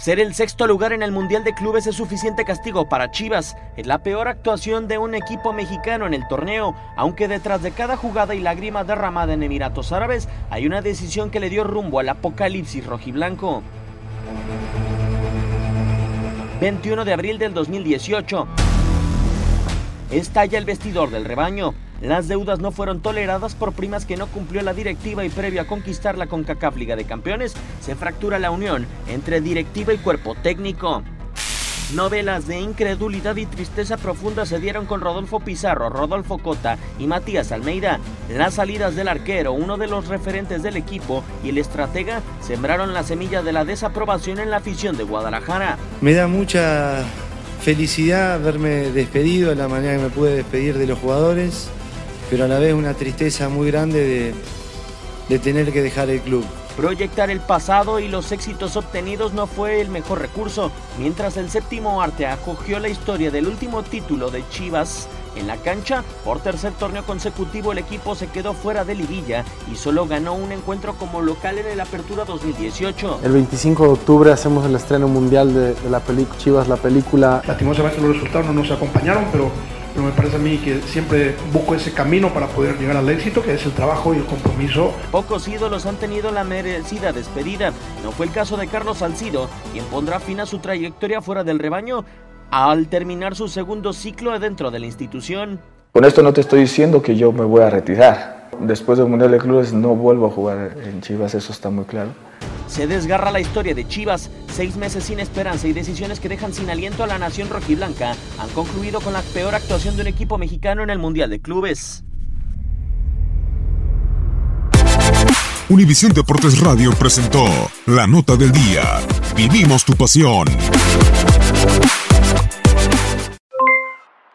Ser el sexto lugar en el Mundial de Clubes es suficiente castigo para Chivas. Es la peor actuación de un equipo mexicano en el torneo, aunque detrás de cada jugada y lágrima derramada en Emiratos Árabes hay una decisión que le dio rumbo al apocalipsis rojiblanco. 21 de abril del 2018. Estalla el vestidor del rebaño. Las deudas no fueron toleradas por primas que no cumplió la directiva y previo a conquistar la CONCACAF Liga de Campeones, se fractura la unión entre directiva y cuerpo técnico. Novelas de incredulidad y tristeza profunda se dieron con Rodolfo Pizarro, Rodolfo Cota y Matías Almeida. Las salidas del arquero, uno de los referentes del equipo, y el estratega sembraron la semilla de la desaprobación en la afición de Guadalajara. Me da mucha felicidad verme despedido de la manera que me pude despedir de los jugadores, pero a la vez una tristeza muy grande de, de tener que dejar el club. Proyectar el pasado y los éxitos obtenidos no fue el mejor recurso, mientras el séptimo arte acogió la historia del último título de Chivas. En la cancha, por tercer torneo consecutivo el equipo se quedó fuera de liguilla y solo ganó un encuentro como local en el Apertura 2018. El 25 de octubre hacemos el estreno mundial de, de la película Chivas, la película. Lastimosamente los resultados no nos acompañaron, pero pero me parece a mí que siempre busco ese camino para poder llegar al éxito, que es el trabajo y el compromiso. Pocos ídolos han tenido la merecida despedida. No fue el caso de Carlos Salcido, quien pondrá fin a su trayectoria fuera del rebaño al terminar su segundo ciclo dentro de la institución. Con esto no te estoy diciendo que yo me voy a retirar. Después del Mundial de Clubes no vuelvo a jugar en Chivas, eso está muy claro. Se desgarra la historia de Chivas. Seis meses sin esperanza y decisiones que dejan sin aliento a la nación rojiblanca han concluido con la peor actuación de un equipo mexicano en el Mundial de Clubes. Univisión Deportes Radio presentó La Nota del Día. Vivimos tu pasión.